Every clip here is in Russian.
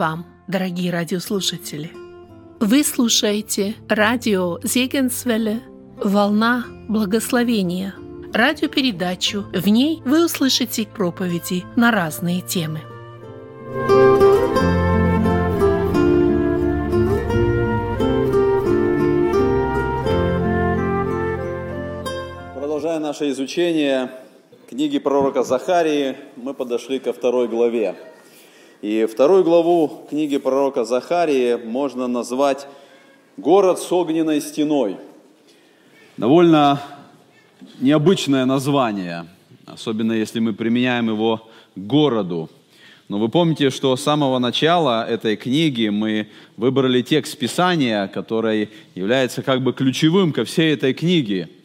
Вам, дорогие радиослушатели! Вы слушаете радио Зегенсвелле «Волна благословения» радиопередачу. В ней вы услышите проповеди на разные темы. Продолжая наше изучение книги пророка Захарии, мы подошли ко второй главе. И вторую главу книги пророка Захарии можно назвать «Город с огненной стеной». Довольно необычное название, особенно если мы применяем его к городу. Но вы помните, что с самого начала этой книги мы выбрали текст Писания, который является как бы ключевым ко всей этой книге –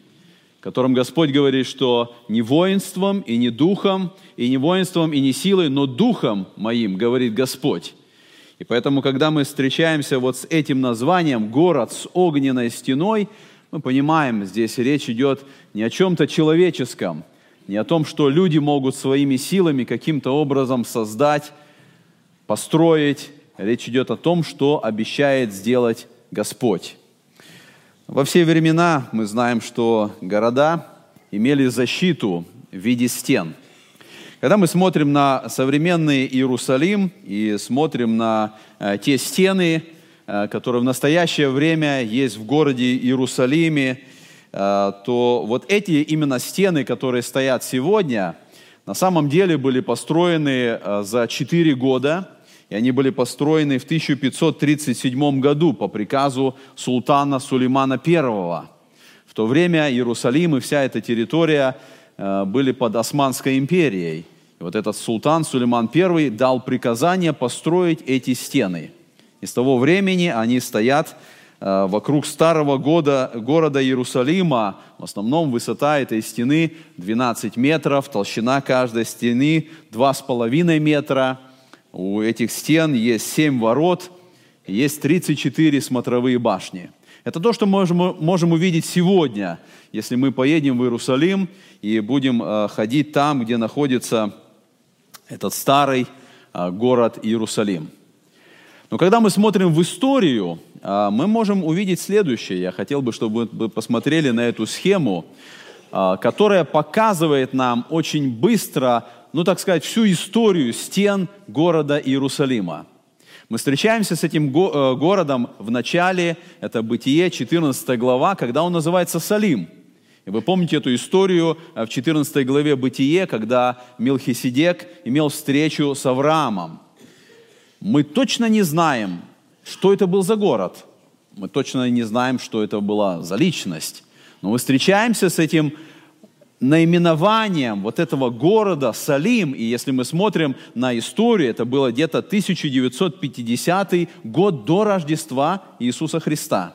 котором Господь говорит, что не воинством и не духом, и не воинством и не силой, но духом моим, говорит Господь. И поэтому, когда мы встречаемся вот с этим названием «Город с огненной стеной», мы понимаем, здесь речь идет не о чем-то человеческом, не о том, что люди могут своими силами каким-то образом создать, построить. Речь идет о том, что обещает сделать Господь. Во все времена мы знаем, что города имели защиту в виде стен. Когда мы смотрим на современный Иерусалим и смотрим на э, те стены, э, которые в настоящее время есть в городе Иерусалиме, э, то вот эти именно стены, которые стоят сегодня, на самом деле были построены за 4 года – и они были построены в 1537 году по приказу султана Сулеймана I. В то время Иерусалим и вся эта территория э, были под Османской империей. И вот этот султан Сулейман I дал приказание построить эти стены. И с того времени они стоят э, вокруг старого года, города Иерусалима. В основном высота этой стены 12 метров, толщина каждой стены 2,5 метра – у этих стен есть семь ворот, есть 34 смотровые башни. Это то, что мы можем, можем увидеть сегодня, если мы поедем в Иерусалим и будем э, ходить там, где находится этот старый э, город Иерусалим. Но когда мы смотрим в историю, э, мы можем увидеть следующее. Я хотел бы, чтобы вы посмотрели на эту схему, которая показывает нам очень быстро ну так сказать, всю историю стен города Иерусалима. Мы встречаемся с этим э, городом в начале, это Бытие, 14 глава, когда он называется Салим. И вы помните эту историю э, в 14 главе Бытие, когда Милхиседек имел встречу с Авраамом. Мы точно не знаем, что это был за город. Мы точно не знаем, что это была за личность. Но мы встречаемся с этим наименованием вот этого города Салим, и если мы смотрим на историю, это было где-то 1950 год до Рождества Иисуса Христа.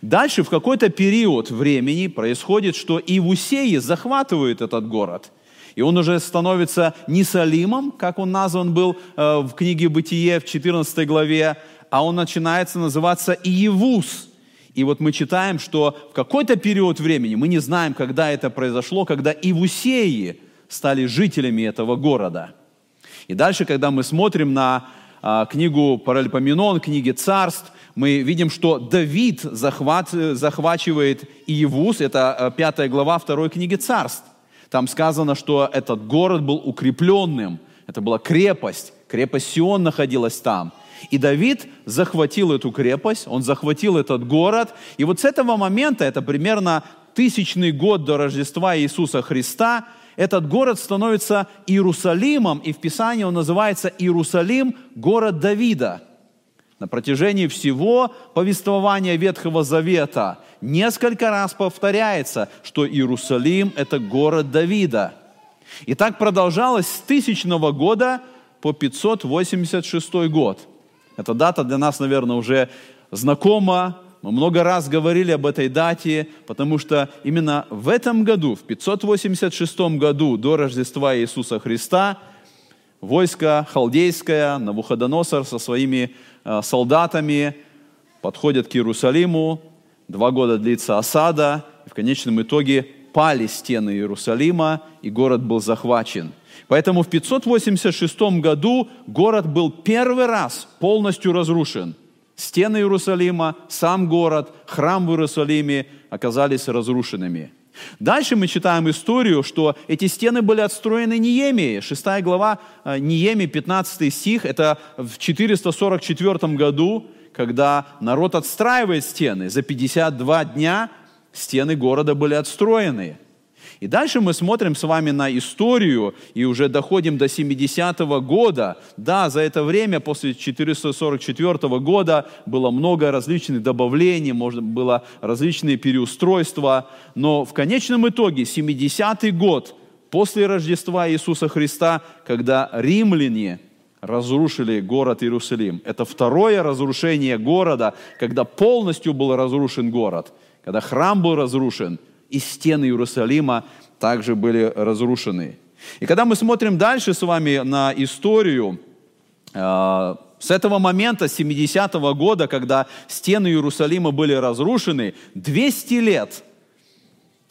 Дальше в какой-то период времени происходит, что Иусеи захватывают этот город. И он уже становится не Салимом, как он назван был э, в книге «Бытие» в 14 главе, а он начинается называться Иевус – и вот мы читаем, что в какой-то период времени, мы не знаем, когда это произошло, когда Ивусеи стали жителями этого города. И дальше, когда мы смотрим на а, книгу Паральпоменон, книги царств, мы видим, что Давид захват, захвачивает Иевус, это а, пятая глава второй книги царств. Там сказано, что этот город был укрепленным, это была крепость, крепость Сион находилась там – и Давид захватил эту крепость, он захватил этот город. И вот с этого момента, это примерно тысячный год до Рождества Иисуса Христа, этот город становится Иерусалимом, и в Писании он называется Иерусалим, город Давида. На протяжении всего повествования Ветхого Завета несколько раз повторяется, что Иерусалим – это город Давида. И так продолжалось с тысячного года по 586 год – эта дата для нас, наверное, уже знакома. Мы много раз говорили об этой дате, потому что именно в этом году, в 586 году до Рождества Иисуса Христа, войско халдейское, Навуходоносор со своими э, солдатами подходят к Иерусалиму, два года длится осада, и в конечном итоге пали стены Иерусалима, и город был захвачен. Поэтому в 586 году город был первый раз полностью разрушен. Стены Иерусалима, сам город, храм в Иерусалиме оказались разрушенными. Дальше мы читаем историю, что эти стены были отстроены Ниемией. Шестая глава э, Ниеми, 15 стих, это в 444 году, когда народ отстраивает стены. За 52 дня стены города были отстроены. И дальше мы смотрим с вами на историю и уже доходим до 70-го года. Да, за это время, после 444 года, было много различных добавлений, можно было различные переустройства, но в конечном итоге 70-й год после Рождества Иисуса Христа, когда римляне разрушили город Иерусалим. Это второе разрушение города, когда полностью был разрушен город, когда храм был разрушен – и стены Иерусалима также были разрушены. И когда мы смотрим дальше с вами на историю, э, с этого момента, 70-го года, когда стены Иерусалима были разрушены, 200 лет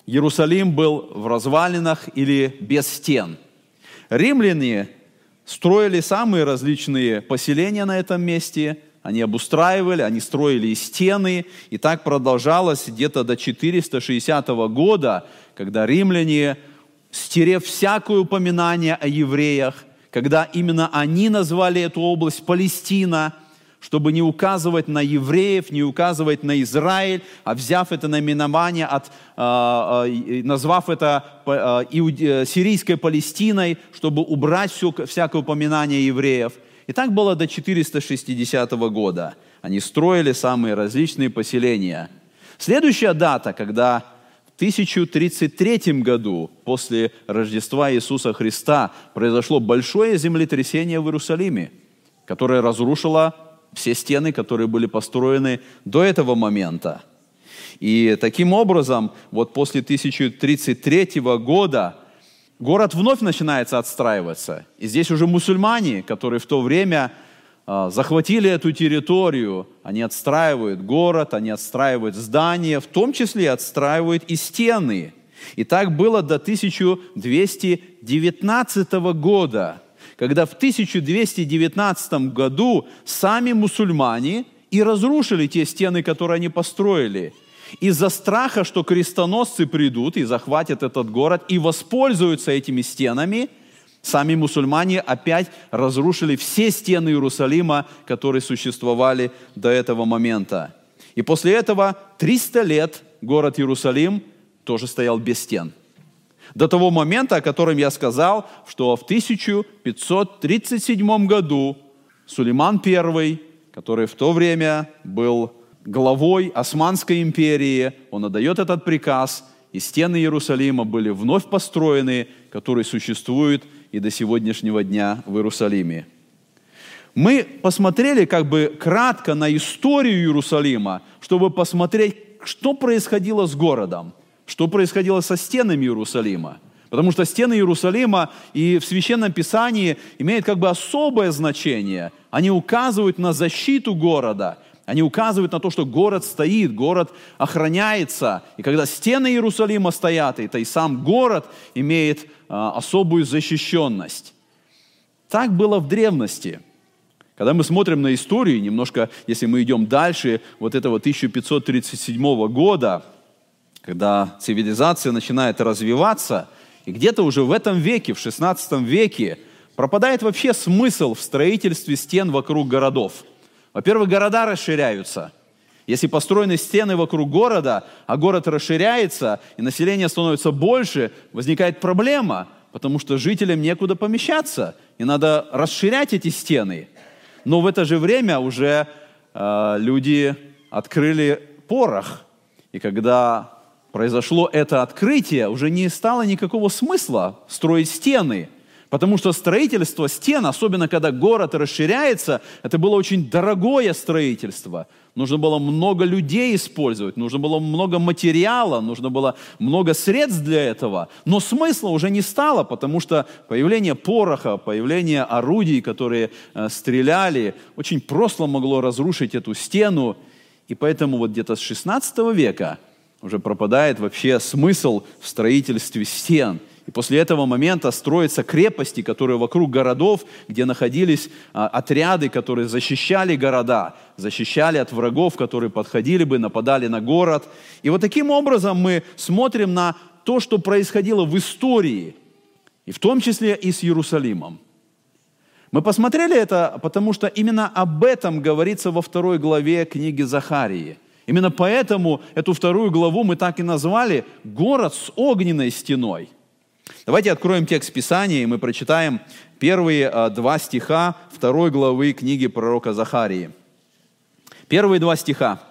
Иерусалим был в развалинах или без стен. Римляне строили самые различные поселения на этом месте – они обустраивали, они строили стены, и так продолжалось где-то до 460 года, когда римляне, стерев всякое упоминание о евреях, когда именно они назвали эту область Палестина, чтобы не указывать на евреев, не указывать на Израиль, а взяв это наименование, от, а, а, назвав это а, сирийской Палестиной, чтобы убрать всякое упоминание евреев – и так было до 460 года. Они строили самые различные поселения. Следующая дата, когда в 1033 году, после Рождества Иисуса Христа, произошло большое землетрясение в Иерусалиме, которое разрушило все стены, которые были построены до этого момента. И таким образом, вот после 1033 года город вновь начинается отстраиваться. И здесь уже мусульмане, которые в то время а, захватили эту территорию, они отстраивают город, они отстраивают здания, в том числе отстраивают и стены. И так было до 1219 года, когда в 1219 году сами мусульмане и разрушили те стены, которые они построили – из-за страха, что крестоносцы придут и захватят этот город и воспользуются этими стенами, сами мусульмане опять разрушили все стены Иерусалима, которые существовали до этого момента. И после этого 300 лет город Иерусалим тоже стоял без стен. До того момента, о котором я сказал, что в 1537 году Сулейман I, который в то время был главой Османской империи, он отдает этот приказ, и стены Иерусалима были вновь построены, которые существуют и до сегодняшнего дня в Иерусалиме. Мы посмотрели как бы кратко на историю Иерусалима, чтобы посмотреть, что происходило с городом, что происходило со стенами Иерусалима. Потому что стены Иерусалима и в Священном Писании имеют как бы особое значение. Они указывают на защиту города, они указывают на то, что город стоит, город охраняется. И когда стены Иерусалима стоят, это и сам город имеет а, особую защищенность. Так было в древности. Когда мы смотрим на историю, немножко, если мы идем дальше, вот этого 1537 года, когда цивилизация начинает развиваться, и где-то уже в этом веке, в 16 веке, пропадает вообще смысл в строительстве стен вокруг городов – во-первых, города расширяются. Если построены стены вокруг города, а город расширяется, и население становится больше, возникает проблема, потому что жителям некуда помещаться, и надо расширять эти стены. Но в это же время уже э, люди открыли порох. И когда произошло это открытие, уже не стало никакого смысла строить стены – Потому что строительство стен, особенно когда город расширяется, это было очень дорогое строительство. Нужно было много людей использовать, нужно было много материала, нужно было много средств для этого. Но смысла уже не стало, потому что появление пороха, появление орудий, которые э, стреляли, очень просто могло разрушить эту стену. И поэтому вот где-то с 16 века уже пропадает вообще смысл в строительстве стен. И после этого момента строятся крепости, которые вокруг городов, где находились а, отряды, которые защищали города, защищали от врагов, которые подходили бы, нападали на город. И вот таким образом мы смотрим на то, что происходило в истории, и в том числе и с Иерусалимом. Мы посмотрели это, потому что именно об этом говорится во второй главе книги Захарии. Именно поэтому эту вторую главу мы так и назвали «Город с огненной стеной». Давайте откроем текст Писания, и мы прочитаем первые а, два стиха второй главы книги пророка Захарии. Первые два стиха.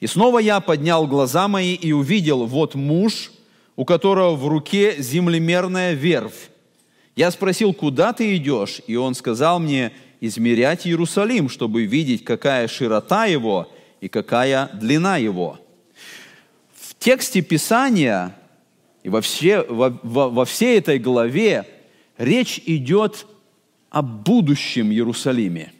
«И снова я поднял глаза мои и увидел, вот муж, у которого в руке землемерная верфь. Я спросил, куда ты идешь? И он сказал мне, измерять Иерусалим, чтобы видеть, какая широта его и какая длина его». В тексте Писания и во, все, во, во, во всей этой главе речь идет о будущем Иерусалиме.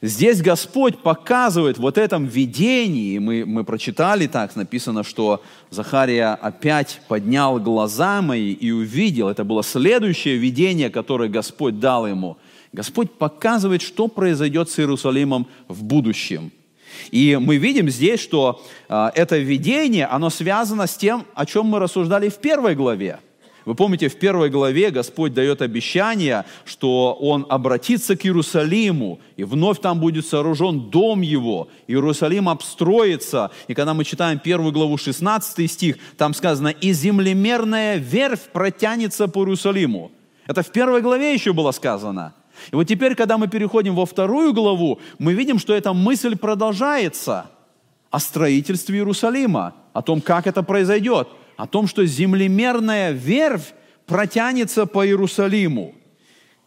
Здесь Господь показывает вот этом видении, мы, мы прочитали так, написано, что Захария опять поднял глаза мои и увидел, это было следующее видение, которое Господь дал ему. Господь показывает, что произойдет с Иерусалимом в будущем – и мы видим здесь, что э, это видение, оно связано с тем, о чем мы рассуждали в первой главе. Вы помните, в первой главе Господь дает обещание, что Он обратится к Иерусалиму, и вновь там будет сооружен дом Его. Иерусалим обстроится. И когда мы читаем первую главу, 16 стих, там сказано, «И землемерная верфь протянется по Иерусалиму». Это в первой главе еще было сказано. И вот теперь, когда мы переходим во вторую главу, мы видим, что эта мысль продолжается о строительстве Иерусалима, о том, как это произойдет, о том, что землемерная верфь протянется по Иерусалиму.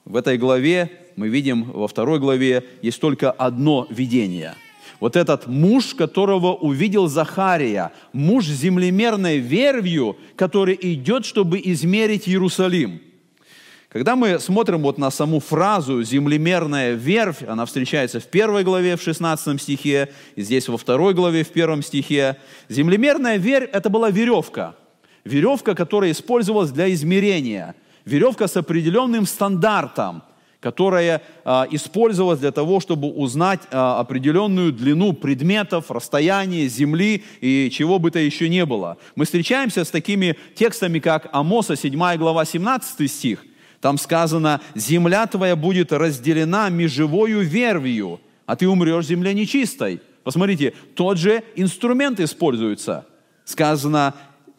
В этой главе мы видим, во второй главе есть только одно видение. Вот этот муж, которого увидел Захария, муж землемерной вервью, который идет, чтобы измерить Иерусалим – когда мы смотрим вот на саму фразу «землемерная верфь», она встречается в первой главе, в 16 стихе, и здесь во второй главе, в первом стихе. Землемерная верфь – это была веревка. Веревка, которая использовалась для измерения. Веревка с определенным стандартом, которая а, использовалась для того, чтобы узнать а, определенную длину предметов, расстояние земли и чего бы то еще не было. Мы встречаемся с такими текстами, как Амоса, 7 глава, 17 стих, там сказано, земля твоя будет разделена межевою вервью, а ты умрешь в земле нечистой. Посмотрите, тот же инструмент используется. Сказано,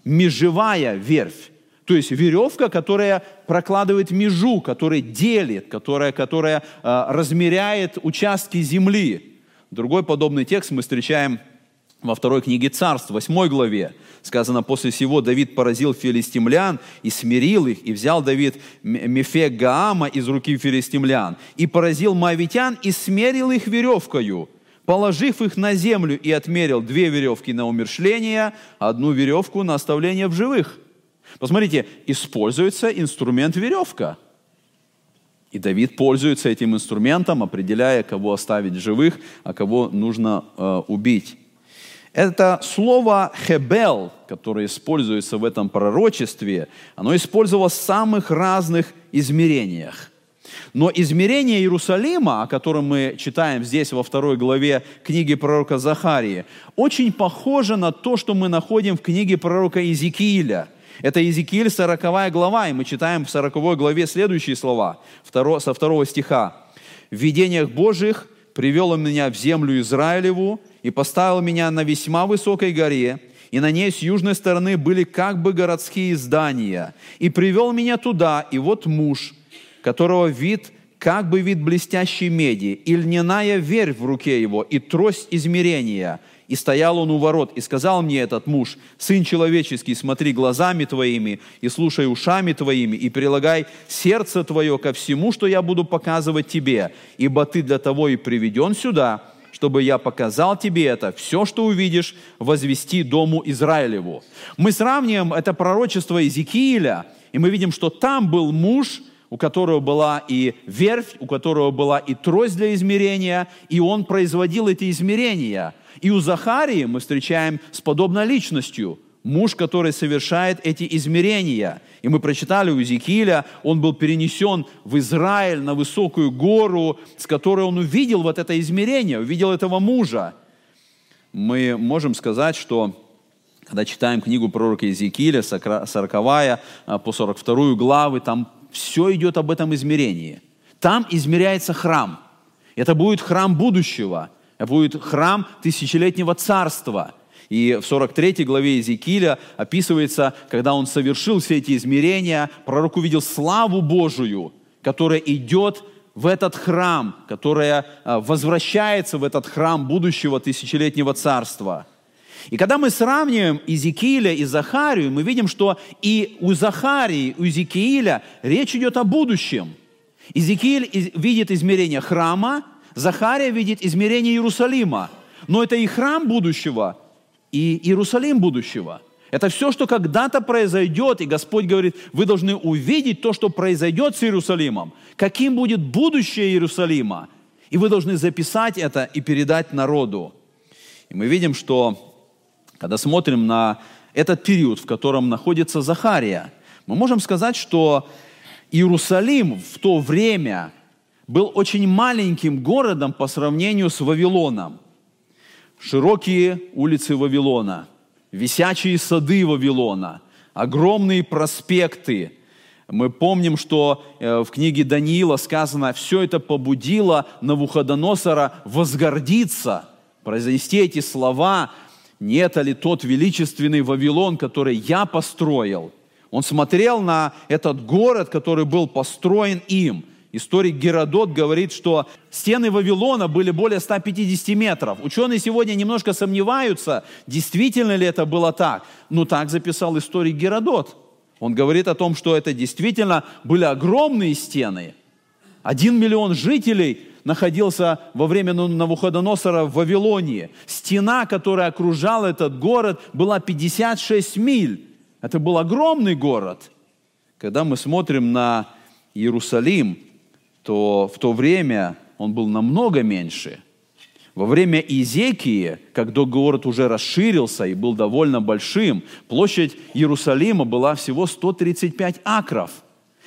межевая вервь. То есть веревка, которая прокладывает межу, которая делит, которая, которая э, размеряет участки земли. Другой подобный текст мы встречаем во второй книге Царств, 8 главе. Сказано, после всего Давид поразил филистимлян и смирил их, и взял Давид Мефек Гаама из руки филистимлян, и поразил мавитян, и смерил их веревкою, положив их на землю, и отмерил две веревки на умершление, одну веревку на оставление в живых. Посмотрите, используется инструмент веревка. И Давид пользуется этим инструментом, определяя, кого оставить живых, а кого нужно э, убить. Это слово «хебел», которое используется в этом пророчестве, оно использовалось в самых разных измерениях. Но измерение Иерусалима, о котором мы читаем здесь во второй главе книги пророка Захарии, очень похоже на то, что мы находим в книге пророка Иезекииля. Это Иезекииль 40 глава, и мы читаем в 40 главе следующие слова, со второго стиха. «В видениях Божьих привел он меня в землю Израилеву, и поставил меня на весьма высокой горе, и на ней с южной стороны были как бы городские здания. И привел меня туда, и вот муж, которого вид как бы вид блестящей меди, и льняная верь в руке его, и трость измерения – и стоял он у ворот, и сказал мне этот муж, «Сын человеческий, смотри глазами твоими, и слушай ушами твоими, и прилагай сердце твое ко всему, что я буду показывать тебе, ибо ты для того и приведен сюда, чтобы я показал тебе это, все, что увидишь, возвести дому Израилеву». Мы сравниваем это пророчество Иезекииля, и мы видим, что там был муж, у которого была и верфь, у которого была и трость для измерения, и он производил эти измерения – И у Захарии мы встречаем с подобной личностью – муж, который совершает эти измерения. И мы прочитали у Зикиля, он был перенесен в Израиль на высокую гору, с которой он увидел вот это измерение, увидел этого мужа. Мы можем сказать, что когда читаем книгу пророка Иезекииля, 40 а, по 42 главы, там все идет об этом измерении. Там измеряется храм. Это будет храм будущего. Будет храм тысячелетнего царства – и в 43 главе Иезекииля описывается, когда он совершил все эти измерения, пророк увидел славу Божию, которая идет в этот храм, которая а, возвращается в этот храм будущего тысячелетнего царства. И когда мы сравниваем Иезекииля и Захарию, мы видим, что и у Захарии, у Иезекииля речь идет о будущем. Иезекииль видит измерение храма, Захария видит измерение Иерусалима. Но это и храм будущего, и Иерусалим будущего. Это все, что когда-то произойдет, и Господь говорит, вы должны увидеть то, что произойдет с Иерусалимом, каким будет будущее Иерусалима, и вы должны записать это и передать народу. И мы видим, что когда смотрим на этот период, в котором находится Захария, мы можем сказать, что Иерусалим в то время был очень маленьким городом по сравнению с Вавилоном широкие улицы Вавилона, висячие сады Вавилона, огромные проспекты. Мы помним, что э, в книге Даниила сказано, все это побудило Навуходоносора возгордиться, произнести эти слова, не это ли тот величественный Вавилон, который я построил? Он смотрел на этот город, который был построен им – Историк Геродот говорит, что стены Вавилона были более 150 метров. Ученые сегодня немножко сомневаются, действительно ли это было так. Но так записал историк Геродот. Он говорит о том, что это действительно были огромные стены. Один миллион жителей находился во время Навуходоносора в Вавилонии. Стена, которая окружала этот город, была 56 миль. Это был огромный город. Когда мы смотрим на Иерусалим, то в то время он был намного меньше. Во время Изекии, когда город уже расширился и был довольно большим, площадь Иерусалима была всего 135 акров.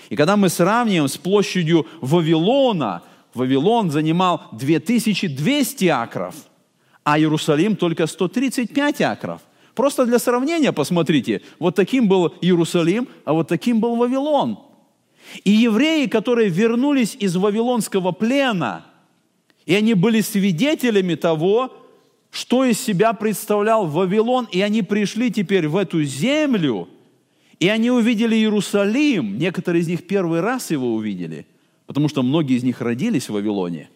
И когда мы сравниваем с площадью Вавилона, Вавилон занимал 2200 акров, а Иерусалим только 135 акров. Просто для сравнения посмотрите, вот таким был Иерусалим, а вот таким был Вавилон – и евреи, которые вернулись из Вавилонского плена, и они были свидетелями того, что из себя представлял Вавилон, и они пришли теперь в эту землю, и они увидели Иерусалим. Некоторые из них первый раз его увидели, потому что многие из них родились в Вавилоне.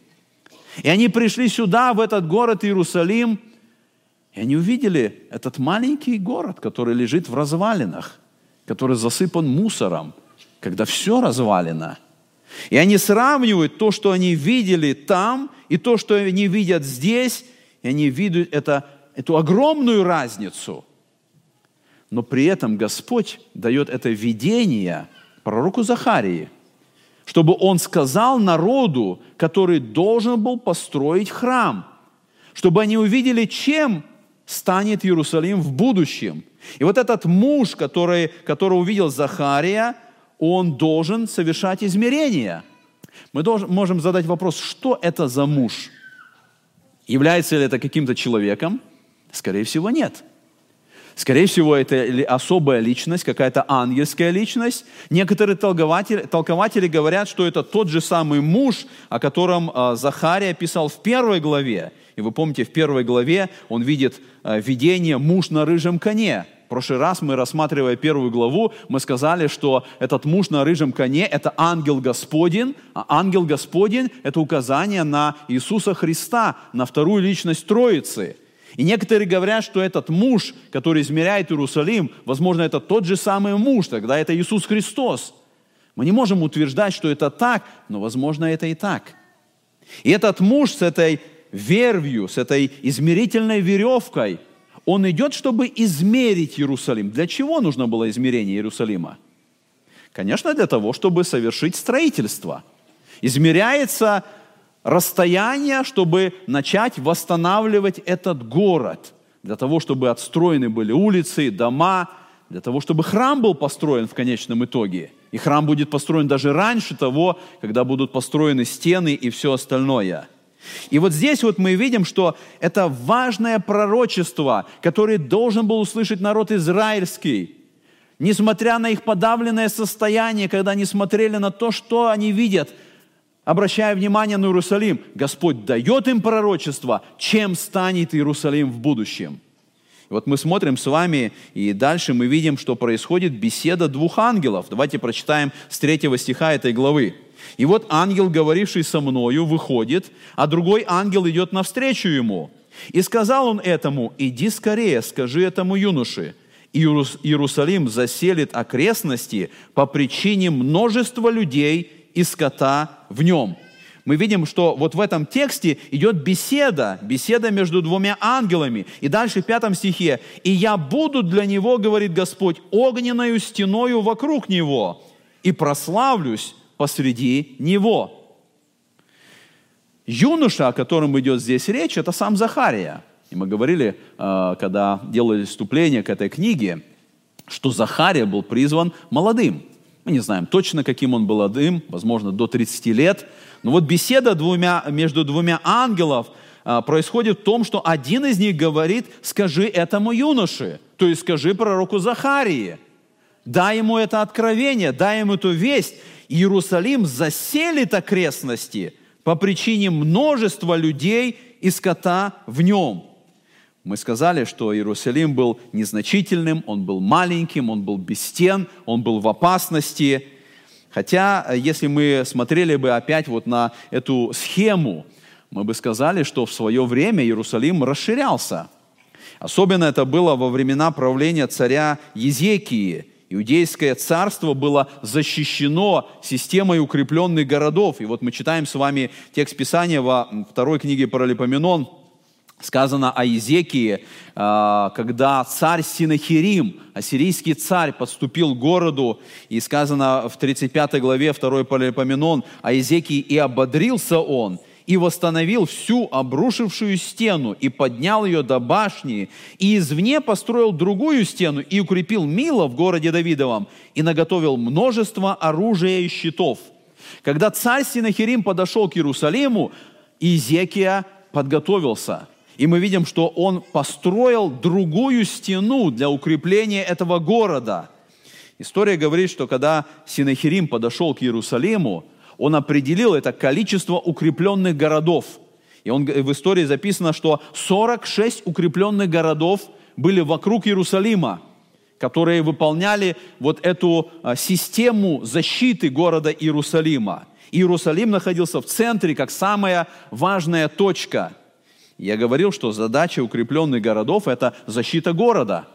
И они пришли сюда, в этот город Иерусалим, и они увидели этот маленький город, который лежит в развалинах, который засыпан мусором – когда все развалено. И они сравнивают то, что они видели там, и то, что они видят здесь, и они видят это, эту огромную разницу. Но при этом Господь дает это видение пророку Захарии, чтобы он сказал народу, который должен был построить храм, чтобы они увидели, чем станет Иерусалим в будущем. И вот этот муж, который, который увидел Захария – он должен совершать измерения. Мы должен, можем задать вопрос, что это за муж? Является ли это каким-то человеком? Скорее всего, нет. Скорее всего, это особая личность, какая-то ангельская личность. Некоторые толкователи, толкователи говорят, что это тот же самый муж, о котором э, Захария писал в первой главе. И вы помните, в первой главе он видит э, видение «муж на рыжем коне». Прошлый раз мы, рассматривая первую главу, мы сказали, что этот муж на рыжем коне – это ангел Господень, а ангел Господень – это указание на Иисуса Христа, на вторую личность Троицы. И некоторые говорят, что этот муж, который измеряет Иерусалим, возможно, это тот же самый муж, тогда это Иисус Христос. Мы не можем утверждать, что это так, но, возможно, это и так. И этот муж с этой вервью, с этой измерительной веревкой – он идет, чтобы измерить Иерусалим. Для чего нужно было измерение Иерусалима? Конечно, для того, чтобы совершить строительство. Измеряется расстояние, чтобы начать восстанавливать этот город, для того, чтобы отстроены были улицы, дома, для того, чтобы храм был построен в конечном итоге. И храм будет построен даже раньше того, когда будут построены стены и все остальное. И вот здесь вот мы видим, что это важное пророчество, которое должен был услышать народ израильский. Несмотря на их подавленное состояние, когда они смотрели на то, что они видят, обращая внимание на Иерусалим, Господь дает им пророчество, чем станет Иерусалим в будущем – вот мы смотрим с вами, и дальше мы видим, что происходит беседа двух ангелов. Давайте прочитаем с третьего стиха этой главы. И вот ангел, говоривший со мною, выходит, а другой ангел идет навстречу ему. И сказал он этому, иди скорее, скажи этому юноше, Иерусалим заселит окрестности по причине множества людей и скота в нем мы видим, что вот в этом тексте идет беседа, беседа между двумя ангелами. И дальше в пятом стихе, «И я буду для него, говорит Господь, огненную стеною вокруг него, и прославлюсь посреди него». Юноша, о котором идет здесь речь, это сам Захария. И мы говорили, э, когда делали вступление к этой книге, что Захария был призван молодым. Мы не знаем точно, каким он был молодым, возможно, до 30 лет – но вот беседа двумя, между двумя ангелов а, происходит в том, что один из них говорит, скажи этому юноше, то есть скажи пророку Захарии, дай ему это откровение, дай ему эту весть. Иерусалим заселит окрестности по причине множества людей и скота в нем. Мы сказали, что Иерусалим был незначительным, он был маленьким, он был без стен, он был в опасности – Хотя, э, если мы смотрели бы опять вот на эту схему, мы бы сказали, что в свое время Иерусалим расширялся. Особенно это было во времена правления царя Езекии. Иудейское царство было защищено системой укрепленных городов. И вот мы читаем с вами текст Писания во второй книге Паралипоменон, сказано о Езекии, а, когда царь Синахирим, ассирийский царь, подступил к городу, и сказано в 35 главе 2 Паралипоменон о Езекии, «И ободрился он, и восстановил всю обрушившую стену, и поднял ее до башни, и извне построил другую стену, и укрепил Мила в городе Давидовом, и наготовил множество оружия и щитов». Когда царь Синахирим подошел к Иерусалиму, Изекия подготовился – и мы видим, что он построил другую стену для укрепления этого города. История говорит, что когда Синахирим подошел к Иерусалиму, он определил это количество укрепленных городов. И он, в истории записано, что 46 укрепленных городов были вокруг Иерусалима, которые выполняли вот эту а, систему защиты города Иерусалима. Иерусалим находился в центре как самая важная точка – я говорил, что задача укрепленных городов – это защита города.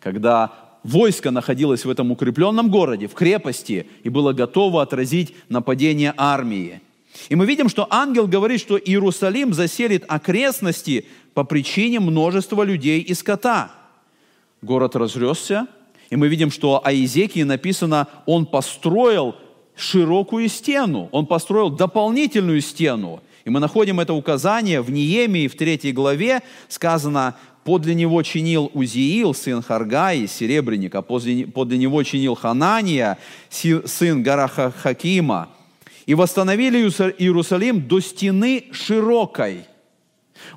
Когда войско находилось в этом укрепленном городе, в крепости, и было готово отразить нападение армии. И мы видим, что ангел говорит, что Иерусалим заселит окрестности по причине множества людей и скота. Город разросся, и мы видим, что о Иезекии написано, он построил широкую стену, он построил дополнительную стену. И мы находим это указание в Неемии, в третьей главе, сказано, подле него чинил Узиил, сын Харгаи, серебряник, а подле, подле него чинил Ханания, сын Гараха Хакима. И восстановили Иерусалим до стены широкой.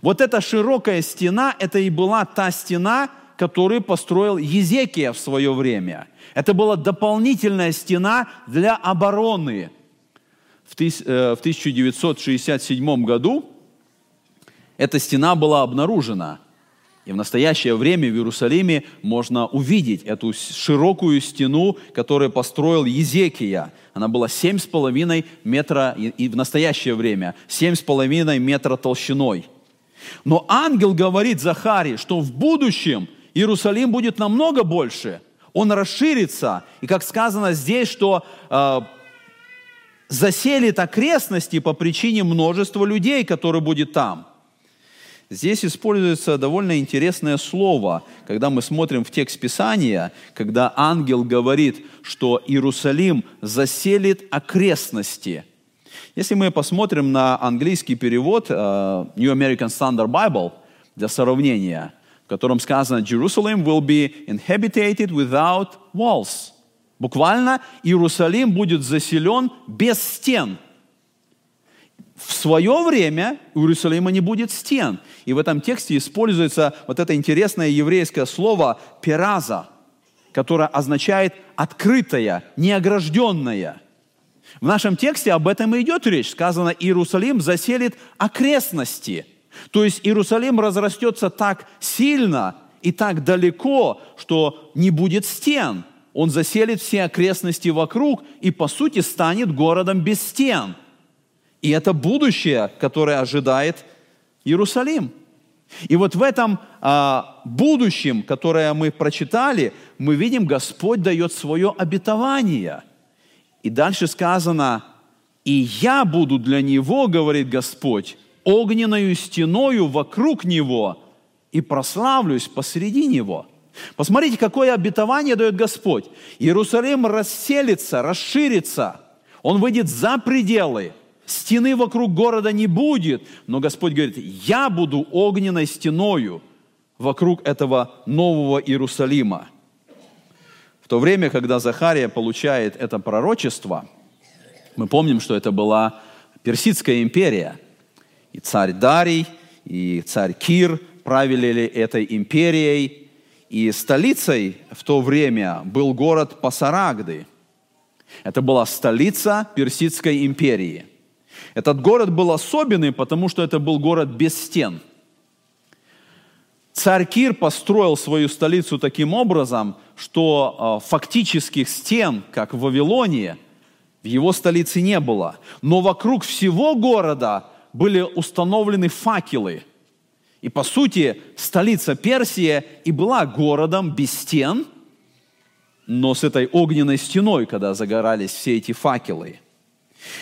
Вот эта широкая стена, это и была та стена, которую построил Езекия в свое время. Это была дополнительная стена для обороны – в 1967 э, году эта стена была обнаружена. И в настоящее время в Иерусалиме можно увидеть эту широкую стену, которую построил Езекия. Она была 7,5 метра, и в настоящее время 7,5 метра толщиной. Но ангел говорит Захаре, что в будущем Иерусалим будет намного больше. Он расширится. И как сказано здесь, что э, заселит окрестности по причине множества людей, которые будет там. Здесь используется довольно интересное слово, когда мы смотрим в текст Писания, когда ангел говорит, что Иерусалим заселит окрестности. Если мы посмотрим на английский перевод uh, New American Standard Bible для сравнения, в котором сказано «Jerusalem will be inhabited without walls». Буквально Иерусалим будет заселен без стен. В свое время у Иерусалима не будет стен. И в этом тексте используется вот это интересное еврейское слово «пераза», которое означает «открытое», «неогражденное». В нашем тексте об этом и идет речь. Сказано, Иерусалим заселит окрестности. То есть Иерусалим разрастется так сильно и так далеко, что не будет стен – он заселит все окрестности вокруг и, по сути, станет городом без стен. И это будущее, которое ожидает Иерусалим. И вот в этом а, будущем, которое мы прочитали, мы видим, Господь дает свое обетование. И дальше сказано, «И я буду для него, говорит Господь, огненную стеною вокруг него и прославлюсь посреди него». Посмотрите, какое обетование дает Господь. Иерусалим расселится, расширится. Он выйдет за пределы. Стены вокруг города не будет. Но Господь говорит, я буду огненной стеною вокруг этого нового Иерусалима. В то время, когда Захария получает это пророчество, мы помним, что это была Персидская империя. И царь Дарий, и царь Кир правили этой империей – и столицей в то время был город Пасарагды. Это была столица Персидской империи. Этот город был особенный, потому что это был город без стен. Царь Кир построил свою столицу таким образом, что а, фактических стен, как в Вавилоне, в его столице не было. Но вокруг всего города были установлены факелы – и по сути, столица Персия и была городом без стен, но с этой огненной стеной, когда загорались все эти факелы.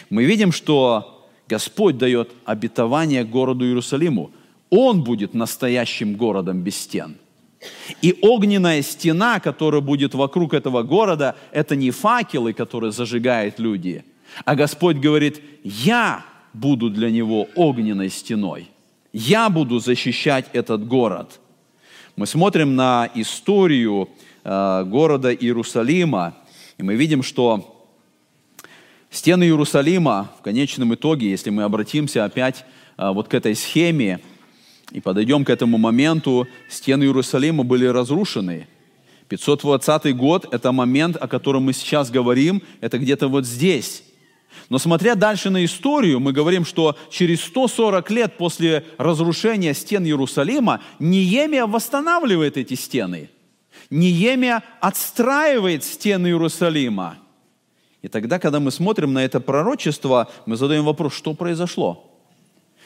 Мы видим, что Господь дает обетование городу Иерусалиму. Он будет настоящим городом без стен. И огненная стена, которая будет вокруг этого города, это не факелы, которые зажигают люди, а Господь говорит, я буду для него огненной стеной – я буду защищать этот город. Мы смотрим на историю э, города Иерусалима, и мы видим, что стены Иерусалима в конечном итоге, если мы обратимся опять э, вот к этой схеме и подойдем к этому моменту, стены Иерусалима были разрушены. 520 год – это момент, о котором мы сейчас говорим, это где-то вот здесь. Но смотря дальше на историю, мы говорим, что через 140 лет после разрушения стен Иерусалима Ниемия восстанавливает эти стены. Ниемия отстраивает стены Иерусалима. И тогда, когда мы смотрим на это пророчество, мы задаем вопрос, что произошло?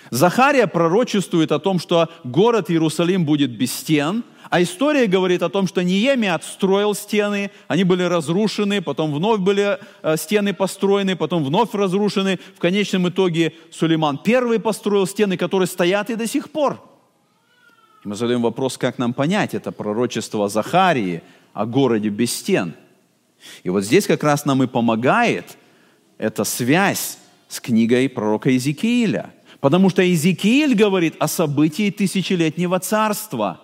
Захария пророчествует о том, что город Иерусалим будет без стен, а история говорит о том, что Ниемия отстроил стены, они были разрушены, потом вновь были э, стены построены, потом вновь разрушены. В конечном итоге Сулейман первый построил стены, которые стоят и до сих пор. И мы задаем вопрос, как нам понять это пророчество Захарии о городе без стен. И вот здесь как раз нам и помогает эта связь с книгой пророка Иезекииля – Потому что Иезекииль говорит о событии тысячелетнего царства.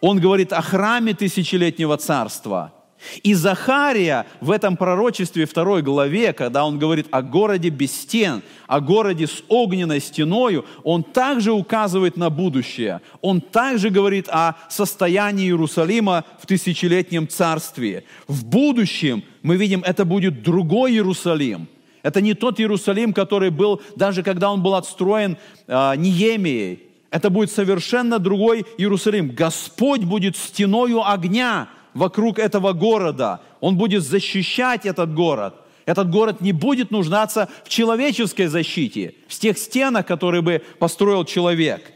Он говорит о храме тысячелетнего царства. И Захария в этом пророчестве второй главе, когда он говорит о городе без стен, о городе с огненной стеною, он также указывает на будущее. Он также говорит о состоянии Иерусалима в тысячелетнем царстве. В будущем мы видим, это будет другой Иерусалим – это не тот Иерусалим, который был, даже когда он был отстроен э, Ниемией. Это будет совершенно другой Иерусалим. Господь будет стеною огня вокруг этого города. Он будет защищать этот город. Этот город не будет нуждаться в человеческой защите, в тех стенах, которые бы построил человек.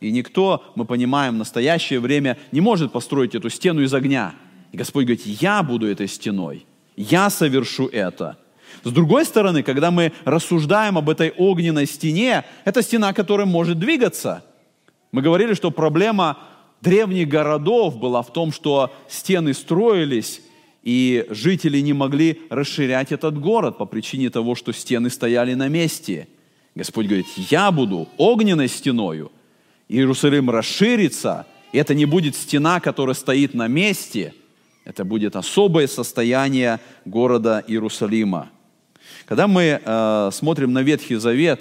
И никто, мы понимаем, в настоящее время не может построить эту стену из огня. И Господь говорит, я буду этой стеной, я совершу это – с другой стороны, когда мы рассуждаем об этой огненной стене, это стена, которая может двигаться. Мы говорили, что проблема древних городов была в том, что стены строились, и жители не могли расширять этот город по причине того, что стены стояли на месте. Господь говорит, я буду огненной стеною, Иерусалим расширится, и это не будет стена, которая стоит на месте, это будет особое состояние города Иерусалима. Когда мы э, смотрим на Ветхий Завет,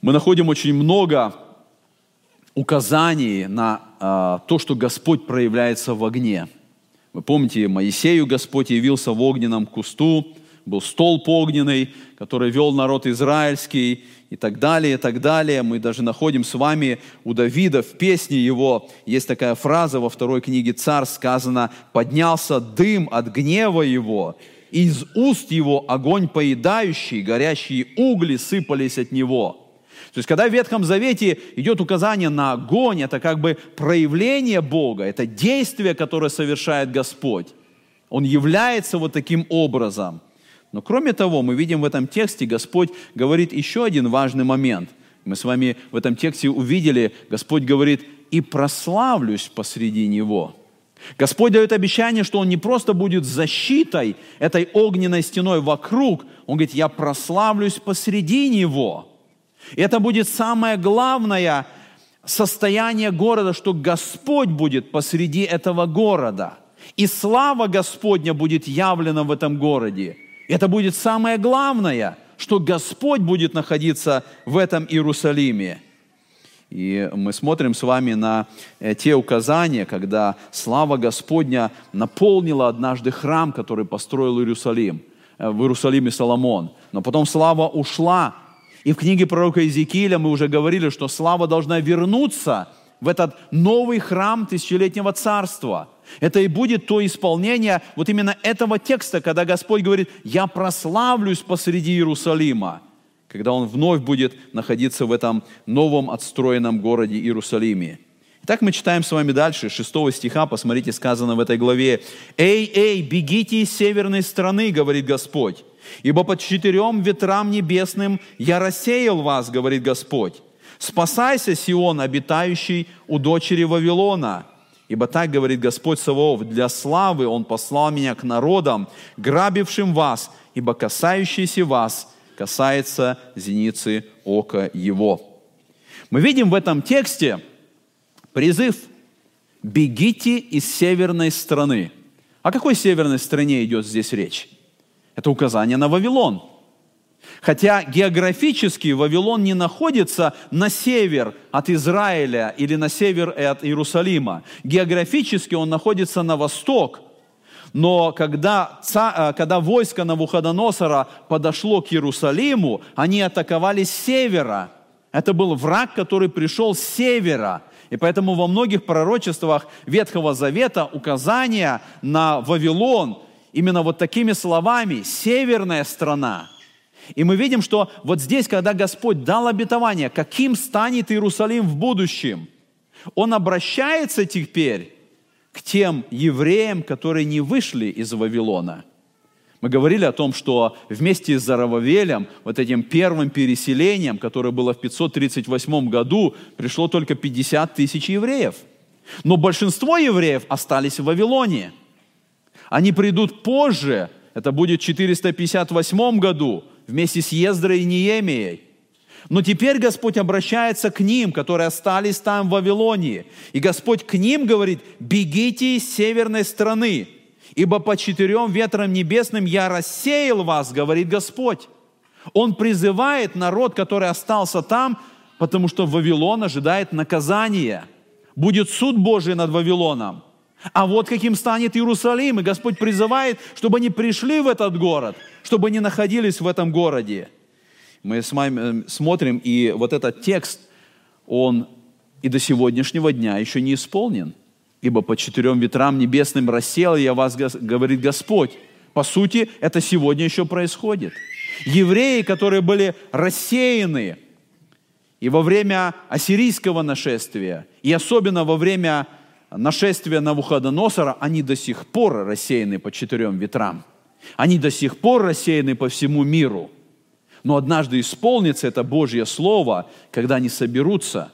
мы находим очень много указаний на э, то, что Господь проявляется в огне. Вы помните, Моисею Господь явился в огненном кусту, был столб огненный, который вел народ израильский, и так далее, и так далее. Мы даже находим с вами у Давида в песне его, есть такая фраза во второй книге «Царь» сказано, «Поднялся дым от гнева его, из уст его огонь поедающий, горящие угли сыпались от него». То есть, когда в Ветхом Завете идет указание на огонь, это как бы проявление Бога, это действие, которое совершает Господь. Он является вот таким образом. Но кроме того, мы видим в этом тексте, Господь говорит еще один важный момент. Мы с вами в этом тексте увидели, Господь говорит, и прославлюсь посреди него. Господь дает обещание, что Он не просто будет защитой этой огненной стеной вокруг, Он говорит, я прославлюсь посреди него. И это будет самое главное состояние города, что Господь будет посреди этого города. И слава Господня будет явлена в этом городе. Это будет самое главное, что Господь будет находиться в этом Иерусалиме. И мы смотрим с вами на э, те указания, когда слава Господня наполнила однажды храм, который построил Иерусалим, э, в Иерусалиме Соломон. Но потом слава ушла, и в книге пророка Иезекииля мы уже говорили, что слава должна вернуться в этот новый храм тысячелетнего царства. Это и будет то исполнение вот именно этого текста, когда Господь говорит, я прославлюсь посреди Иерусалима, когда Он вновь будет находиться в этом новом отстроенном городе Иерусалиме. Итак, мы читаем с вами дальше, 6 стиха, посмотрите, сказано в этой главе. «Эй, эй, бегите из северной страны, говорит Господь, Ибо под четырем ветрам небесным я рассеял вас, говорит Господь. Спасайся, Сион, обитающий у дочери Вавилона. Ибо так говорит Господь Саваоф, для славы Он послал меня к народам, грабившим вас, ибо касающийся вас касается зеницы ока Его. Мы видим в этом тексте призыв «бегите из северной страны». О какой северной стране идет здесь речь? Это указание на Вавилон. Хотя географически Вавилон не находится на север от Израиля или на север от Иерусалима. Географически он находится на восток. Но когда, э, когда войско Навуходоносора подошло к Иерусалиму, они атаковали с севера. Это был враг, который пришел с севера. И поэтому во многих пророчествах Ветхого Завета указания на Вавилон именно вот такими словами «северная страна». И мы видим, что вот здесь, когда Господь дал обетование, каким станет Иерусалим в будущем, Он обращается теперь к тем евреям, которые не вышли из Вавилона. Мы говорили о том, что вместе с Зарававелем, вот этим первым переселением, которое было в 538 году, пришло только 50 тысяч евреев. Но большинство евреев остались в Вавилоне – они придут позже, это будет в 458 году, вместе с Ездрой и Неемией. Но теперь Господь обращается к ним, которые остались там в Вавилонии. И Господь к ним говорит, бегите из северной страны, ибо по четырем ветрам небесным я рассеял вас, говорит Господь. Он призывает народ, который остался там, потому что Вавилон ожидает наказания. Будет суд Божий над Вавилоном. А вот каким станет Иерусалим. И Господь призывает, чтобы они пришли в этот город, чтобы они находились в этом городе. Мы с вами э, смотрим, и вот этот текст, он и до сегодняшнего дня еще не исполнен. Ибо по четырем ветрам небесным рассел я вас, говорит Господь. По сути, это сегодня еще происходит. Евреи, которые были рассеяны и во время ассирийского нашествия, и особенно во время нашествия Навуходоносора, они до сих пор рассеяны по четырем ветрам. Они до сих пор рассеяны по всему миру. Но однажды исполнится это Божье Слово, когда они соберутся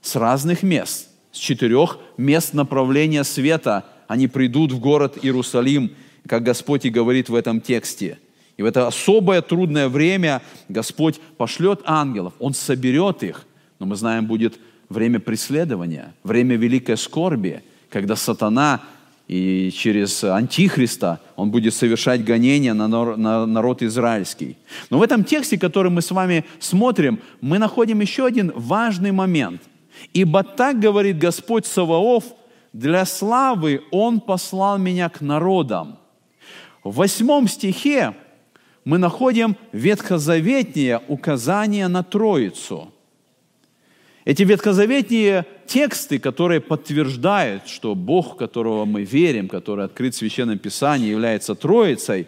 с разных мест, с четырех мест направления света. они придут в город Иерусалим, как Господь и говорит в этом тексте. И в это особое трудное время Господь пошлет ангелов, Он соберет их, но мы знаем, будет время преследования, время великой скорби, когда сатана и через Антихриста он будет совершать гонения на народ израильский. Но в этом тексте, который мы с вами смотрим, мы находим еще один важный момент. «Ибо так говорит Господь Саваоф, для славы Он послал меня к народам». В восьмом стихе мы находим ветхозаветнее указание на Троицу – эти ветхозаветные тексты, которые подтверждают, что Бог, которого мы верим, который открыт в Священном Писании, является Троицей,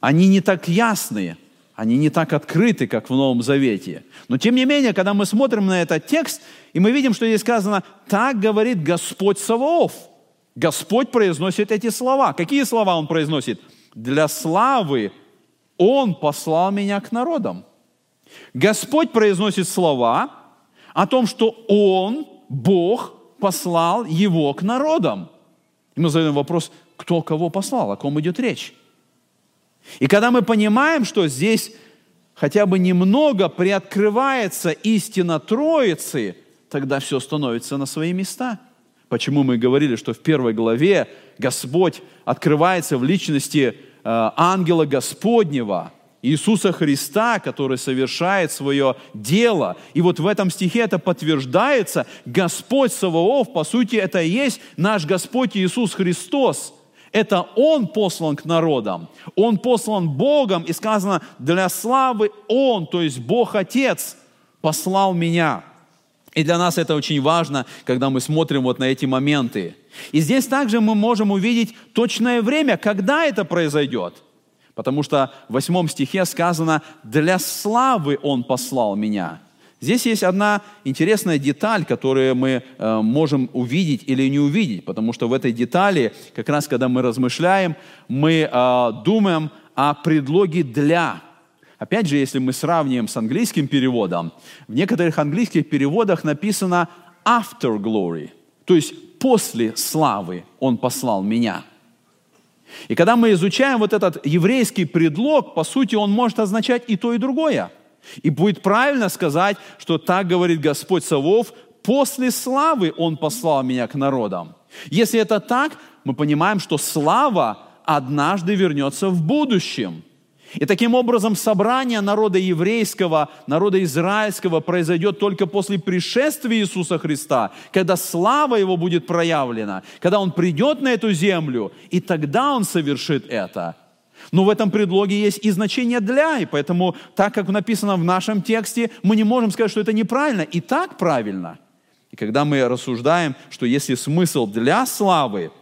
они не так ясные, они не так открыты, как в Новом Завете. Но тем не менее, когда мы смотрим на этот текст, и мы видим, что здесь сказано, так говорит Господь Саваоф. Господь произносит эти слова. Какие слова Он произносит? Для славы Он послал меня к народам. Господь произносит слова о том, что Он, Бог, послал его к народам. И мы задаем вопрос, кто кого послал, о ком идет речь. И когда мы понимаем, что здесь хотя бы немного приоткрывается истина Троицы, тогда все становится на свои места. Почему мы говорили, что в первой главе Господь открывается в личности э, ангела Господнего – Иисуса Христа, который совершает свое дело. И вот в этом стихе это подтверждается. Господь Саваоф, по сути, это и есть наш Господь Иисус Христос. Это Он послан к народам. Он послан Богом, и сказано, для славы Он, то есть Бог Отец, послал меня. И для нас это очень важно, когда мы смотрим вот на эти моменты. И здесь также мы можем увидеть точное время, когда это произойдет – Потому что в восьмом стихе сказано «для славы Он послал меня». Здесь есть одна интересная деталь, которую мы э, можем увидеть или не увидеть, потому что в этой детали, как раз когда мы размышляем, мы э, думаем о предлоге «для». Опять же, если мы сравним с английским переводом, в некоторых английских переводах написано «after glory», то есть «после славы Он послал меня». И когда мы изучаем вот этот еврейский предлог, по сути, он может означать и то, и другое. И будет правильно сказать, что так говорит Господь Савов, после славы Он послал меня к народам. Если это так, мы понимаем, что слава однажды вернется в будущем – и таким образом собрание народа еврейского, народа израильского произойдет только после пришествия Иисуса Христа, когда слава Его будет проявлена, когда Он придет на эту землю, и тогда Он совершит это. Но в этом предлоге есть и значение «для», и поэтому, так как написано в нашем тексте, мы не можем сказать, что это неправильно, и так правильно. И когда мы рассуждаем, что если смысл для славы,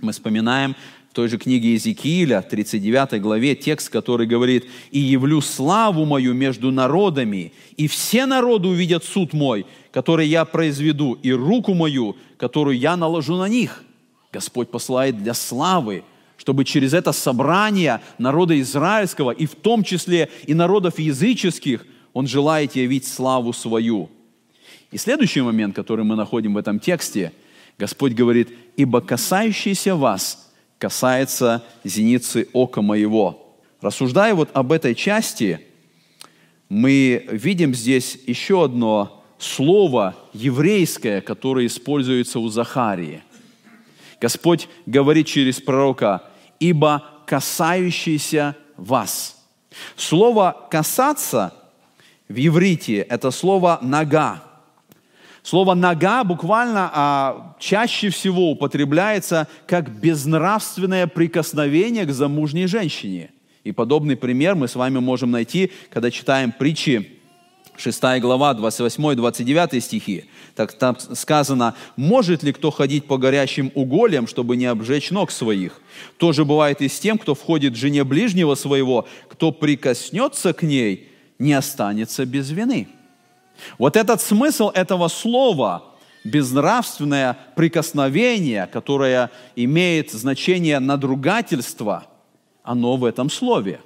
мы вспоминаем в той же книге Иезекииля, 39 главе, текст, который говорит, «И явлю славу мою между народами, и все народы увидят суд мой, который я произведу, и руку мою, которую я наложу на них». Господь посылает для славы, чтобы через это собрание народа израильского, и в том числе и народов языческих, Он желает явить славу свою. И следующий момент, который мы находим в этом тексте, Господь говорит, «Ибо касающийся вас – касается зеницы ока моего. Рассуждая вот об этой части, мы видим здесь еще одно слово еврейское, которое используется у Захарии. Господь говорит через пророка, «Ибо касающийся вас». Слово «касаться» в иврите – это слово «нога». Слово «нога» буквально а, чаще всего употребляется как безнравственное прикосновение к замужней женщине. И подобный пример мы с вами можем найти, когда читаем притчи 6 глава, 28-29 стихи. Так там сказано, может ли кто ходить по горящим угольям, чтобы не обжечь ног своих? То же бывает и с тем, кто входит в жене ближнего своего, кто прикоснется к ней, не останется без вины. Вот этот смысл этого слова, безнравственное прикосновение, которое имеет значение надругательства, оно в этом слове.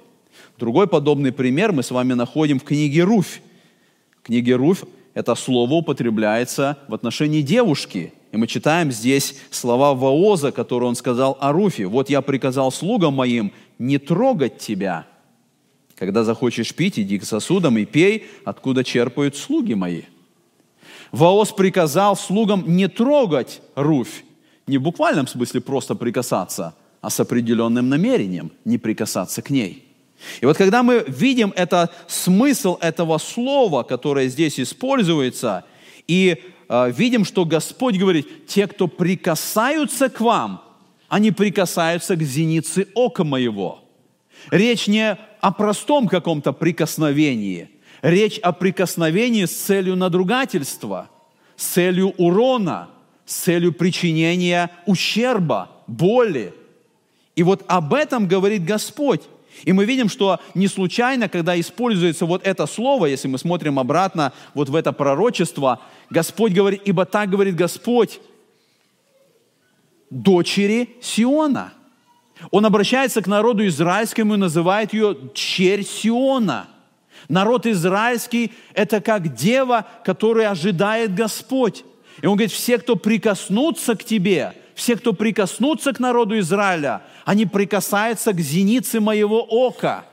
Другой подобный пример мы с вами находим в книге Руфь. В книге Руфь это слово употребляется в отношении девушки. И мы читаем здесь слова Вооза, которые он сказал о Руфе. «Вот я приказал слугам моим не трогать тебя. Когда захочешь пить, иди к сосудам и пей, откуда черпают слуги мои». Воос приказал слугам не трогать Руфь, не в буквальном смысле просто прикасаться, а с определенным намерением не прикасаться к ней. И вот когда мы видим это, смысл этого слова, которое здесь используется, и э, видим, что Господь говорит, те, кто прикасаются к вам, они прикасаются к зенице ока моего. Речь не о простом каком-то прикосновении, речь о прикосновении с целью надругательства, с целью урона, с целью причинения ущерба, боли. И вот об этом говорит Господь. И мы видим, что не случайно, когда используется вот это слово, если мы смотрим обратно вот в это пророчество, Господь говорит, ибо так говорит Господь, дочери Сиона. Он обращается к народу израильскому и называет ее черь Сиона. Народ израильский – это как дева, которая ожидает Господь. И он говорит, все, кто прикоснутся к тебе – все, кто прикоснутся к народу Израиля, они прикасаются к зенице моего ока.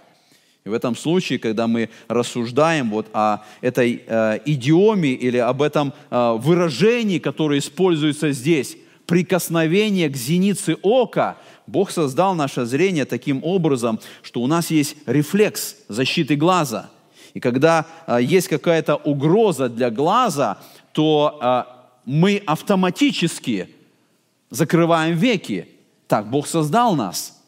И в этом случае, когда мы рассуждаем вот о этой э, идиоме или об этом э, выражении, которое используется здесь, прикосновение к зенице ока, Бог создал наше зрение таким образом, что у нас есть рефлекс защиты глаза. И когда э, есть какая-то угроза для глаза, то э, мы автоматически закрываем веки. Так Бог создал нас.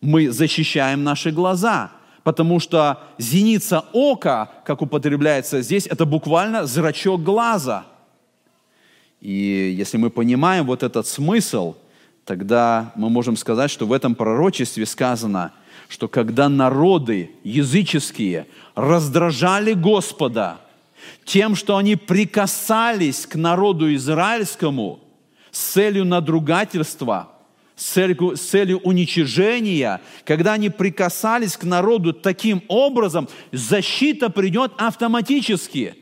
Мы защищаем наши глаза, потому что зеница ока, как употребляется здесь, это буквально зрачок глаза. И если мы понимаем вот этот смысл, тогда мы можем сказать, что в этом пророчестве сказано, что когда народы языческие раздражали Господа тем, что они прикасались к народу израильскому – с целью надругательства, с целью, с целью уничижения, когда они прикасались к народу таким образом, защита придет автоматически.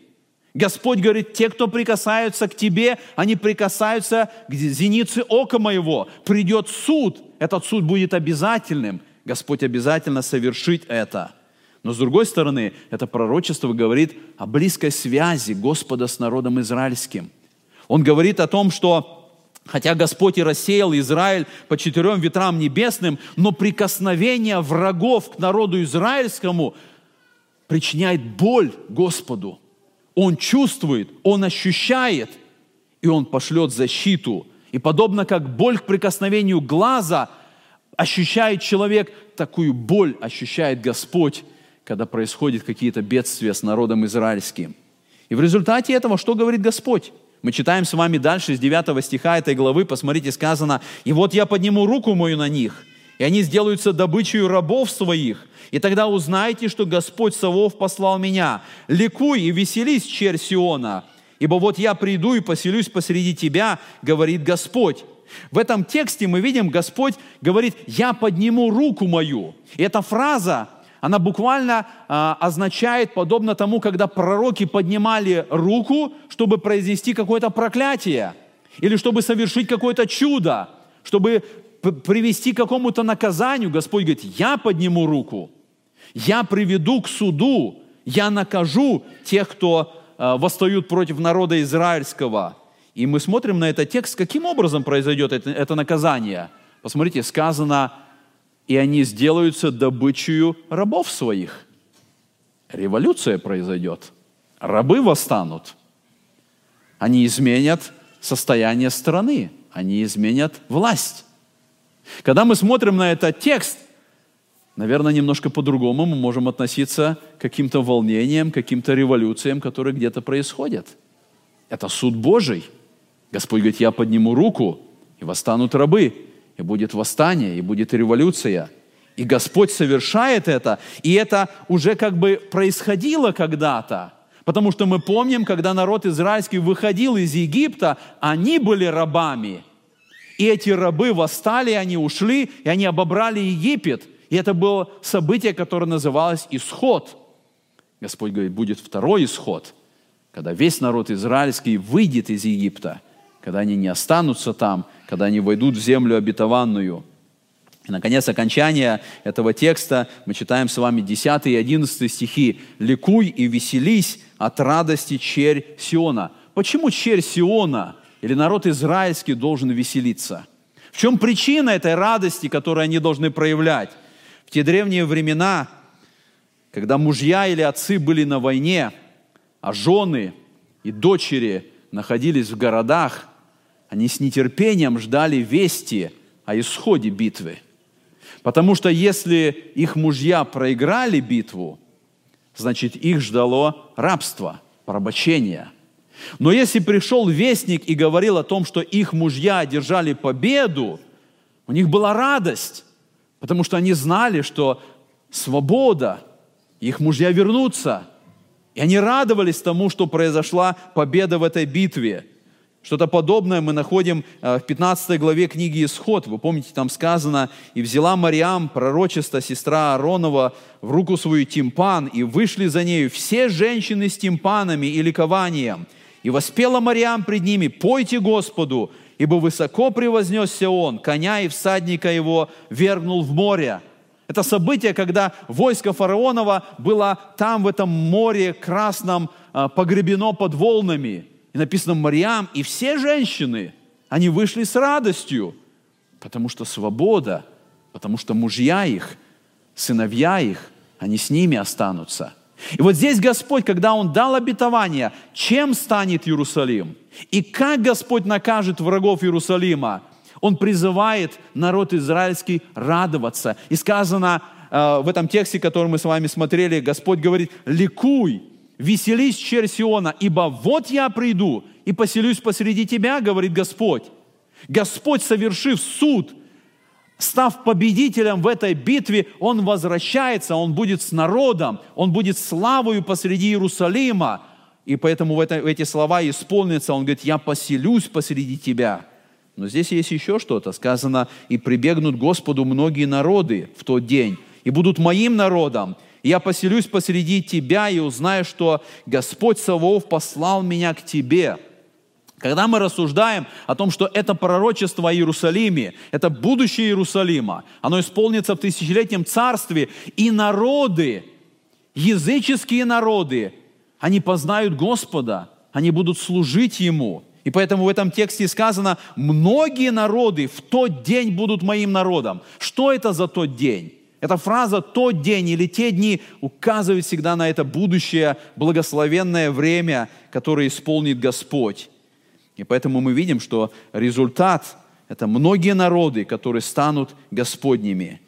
Господь говорит, те, кто прикасаются к тебе, они прикасаются к зенице ока моего. Придет суд, этот суд будет обязательным. Господь обязательно совершит это. Но с другой стороны, это пророчество говорит о близкой связи Господа с народом израильским. Он говорит о том, что Хотя Господь и рассеял Израиль по четырем ветрам небесным, но прикосновение врагов к народу израильскому причиняет боль Господу. Он чувствует, он ощущает, и он пошлет защиту. И подобно как боль к прикосновению глаза ощущает человек, такую боль ощущает Господь, когда происходят какие-то бедствия с народом израильским. И в результате этого что говорит Господь? Мы читаем с вами дальше из 9 стиха этой главы, посмотрите, сказано, «И вот я подниму руку мою на них, и они сделаются добычей рабов своих, и тогда узнаете, что Господь Савов послал меня. Ликуй и веселись, черь Сиона, ибо вот я приду и поселюсь посреди тебя, говорит Господь». В этом тексте мы видим, Господь говорит, «Я подниму руку мою». И эта фраза, она буквально а, означает, подобно тому, когда пророки поднимали руку, чтобы произнести какое-то проклятие, или чтобы совершить какое-то чудо, чтобы привести к какому-то наказанию. Господь говорит, я подниму руку, я приведу к суду, я накажу тех, кто а, восстают против народа израильского. И мы смотрим на этот текст, каким образом произойдет это, это наказание. Посмотрите, сказано, и они сделаются добычей рабов своих. Революция произойдет. Рабы восстанут. Они изменят состояние страны. Они изменят власть. Когда мы смотрим на этот текст, наверное, немножко по-другому мы можем относиться к каким-то волнениям, каким-то революциям, которые где-то происходят. Это суд Божий. Господь говорит, я подниму руку, и восстанут рабы и будет восстание, и будет революция. И Господь совершает это, и это уже как бы происходило когда-то. Потому что мы помним, когда народ израильский выходил из Египта, они были рабами. И эти рабы восстали, они ушли, и они обобрали Египет. И это было событие, которое называлось исход. Господь говорит, будет второй исход, когда весь народ израильский выйдет из Египта – когда они не останутся там, когда они войдут в землю обетованную. И, наконец, окончание этого текста мы читаем с вами 10 и 11 стихи. «Ликуй и веселись от радости черь Сиона». Почему черь Сиона или народ израильский должен веселиться? В чем причина этой радости, которую они должны проявлять? В те древние времена, когда мужья или отцы были на войне, а жены и дочери находились в городах, они с нетерпением ждали вести о исходе битвы. Потому что если их мужья проиграли битву, значит их ждало рабство, порабощение. Но если пришел вестник и говорил о том, что их мужья одержали победу, у них была радость, потому что они знали, что свобода, их мужья вернутся. И они радовались тому, что произошла победа в этой битве – что-то подобное мы находим э, в 15 главе книги «Исход». Вы помните, там сказано, «И взяла Мариам, пророчество, сестра Ааронова, в руку свою тимпан, и вышли за нею все женщины с тимпанами и ликованием. И воспела Мариам пред ними, пойте Господу, ибо высоко превознесся Он, коня и всадника его вергнул в море». Это событие, когда войско фараонова было там, в этом море красном, э, погребено под волнами – и написано Мариам, и все женщины, они вышли с радостью, потому что свобода, потому что мужья их, сыновья их, они с ними останутся. И вот здесь Господь, когда Он дал обетование, чем станет Иерусалим? И как Господь накажет врагов Иерусалима? Он призывает народ израильский радоваться. И сказано э, в этом тексте, который мы с вами смотрели, Господь говорит, ликуй, веселись, черь Сиона, ибо вот я приду и поселюсь посреди тебя, говорит Господь. Господь, совершив суд, став победителем в этой битве, Он возвращается, Он будет с народом, Он будет славою посреди Иерусалима. И поэтому в это, эти слова исполнятся. Он говорит, я поселюсь посреди тебя. Но здесь есть еще что-то. Сказано, и прибегнут Господу многие народы в тот день, и будут моим народом, я поселюсь посреди тебя и узнаю, что Господь Савов послал меня к тебе». Когда мы рассуждаем о том, что это пророчество о Иерусалиме, это будущее Иерусалима, оно исполнится в тысячелетнем царстве, и народы, языческие народы, они познают Господа, они будут служить Ему. И поэтому в этом тексте сказано, многие народы в тот день будут моим народом. Что это за тот день? Эта фраза «тот день» или «те дни» указывает всегда на это будущее благословенное время, которое исполнит Господь. И поэтому мы видим, что результат – это многие народы, которые станут Господними.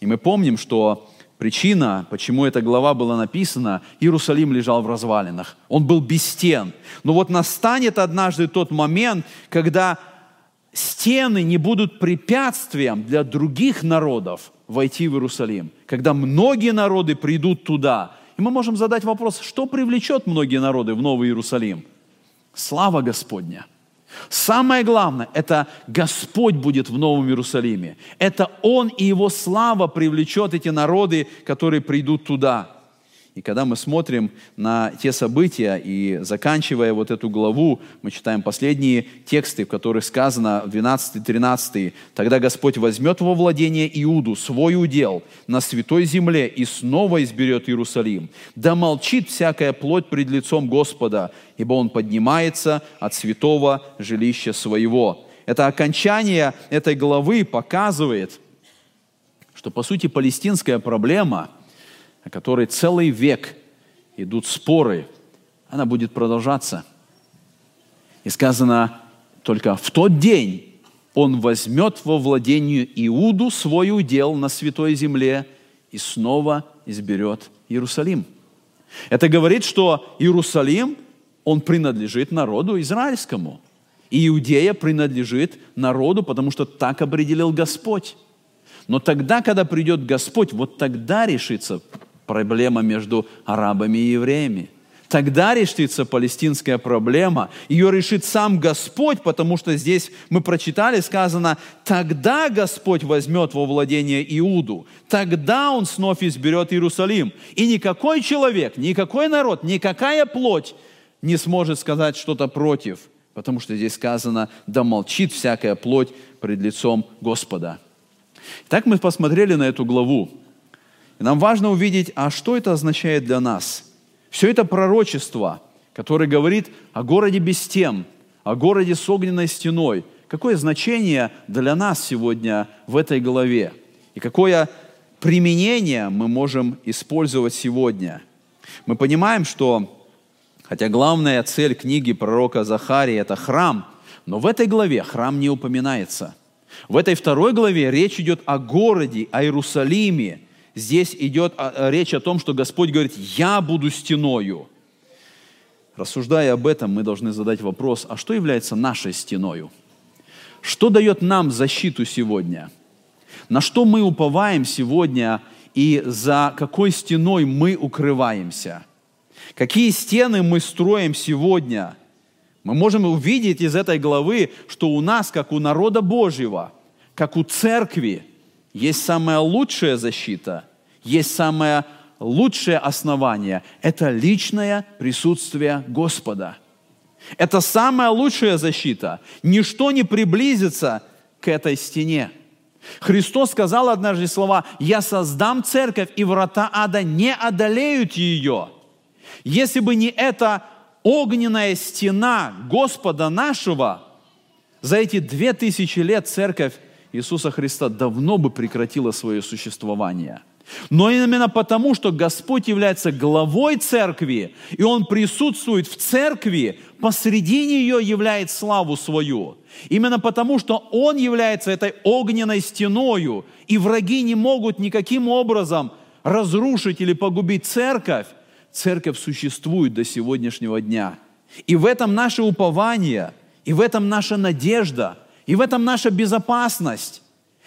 И мы помним, что причина, почему эта глава была написана, Иерусалим лежал в развалинах. Он был без стен. Но вот настанет однажды тот момент, когда стены не будут препятствием для других народов войти в Иерусалим, когда многие народы придут туда. И мы можем задать вопрос, что привлечет многие народы в Новый Иерусалим? Слава Господня. Самое главное, это Господь будет в Новом Иерусалиме. Это Он и Его слава привлечет эти народы, которые придут туда. И когда мы смотрим на те события и заканчивая вот эту главу, мы читаем последние тексты, в которых сказано в 12-13, «Тогда Господь возьмет во владение Иуду, свой удел, на святой земле и снова изберет Иерусалим. Да молчит всякая плоть пред лицом Господа, ибо Он поднимается от святого жилища своего». Это окончание этой главы показывает, что, по сути, палестинская проблема – о которой целый век идут споры, она будет продолжаться. И сказано, только в тот день он возьмет во владение Иуду свой удел на святой земле и снова изберет Иерусалим. Это говорит, что Иерусалим, он принадлежит народу израильскому. И Иудея принадлежит народу, потому что так определил Господь. Но тогда, когда придет Господь, вот тогда решится проблема между арабами и евреями. Тогда решится палестинская проблема. Ее решит сам Господь, потому что здесь мы прочитали, сказано, тогда Господь возьмет во владение Иуду, тогда Он снова изберет Иерусалим. И никакой человек, никакой народ, никакая плоть не сможет сказать что-то против. потому что здесь сказано, да молчит всякая плоть пред лицом Господа. Так мы посмотрели на эту главу. И нам важно увидеть, а что это означает для нас. Все это пророчество, которое говорит о городе без стен, о городе с огненной стеной. Какое значение для нас сегодня в этой главе? И какое применение мы можем использовать сегодня? Мы понимаем, что Хотя главная цель книги пророка Захарии – это храм, но в этой главе храм не упоминается. В этой второй главе речь идет о городе, о Иерусалиме. Здесь идет речь о том, что Господь говорит, «Я буду стеною». Рассуждая об этом, мы должны задать вопрос, а что является нашей стеною? Что дает нам защиту сегодня? На что мы уповаем сегодня и за какой стеной мы укрываемся – Какие стены мы строим сегодня? Мы можем увидеть из этой главы, что у нас, как у народа Божьего, как у церкви, есть самая лучшая защита, есть самое лучшее основание – это личное присутствие Господа. Это самая лучшая защита. Ничто не приблизится к этой стене. Христос сказал однажды слова «Я создам церковь, и врата ада не одолеют ее». Если бы не эта огненная стена Господа нашего, за эти две тысячи лет церковь Иисуса Христа давно бы прекратила свое существование. Но именно потому, что Господь является главой церкви, и Он присутствует в церкви, посреди нее являет славу свою. Именно потому, что Он является этой огненной стеною, и враги не могут никаким образом разрушить или погубить церковь, церковь существует до сегодняшнего дня. И в этом наше упование, и в этом наша надежда, и в этом наша безопасность.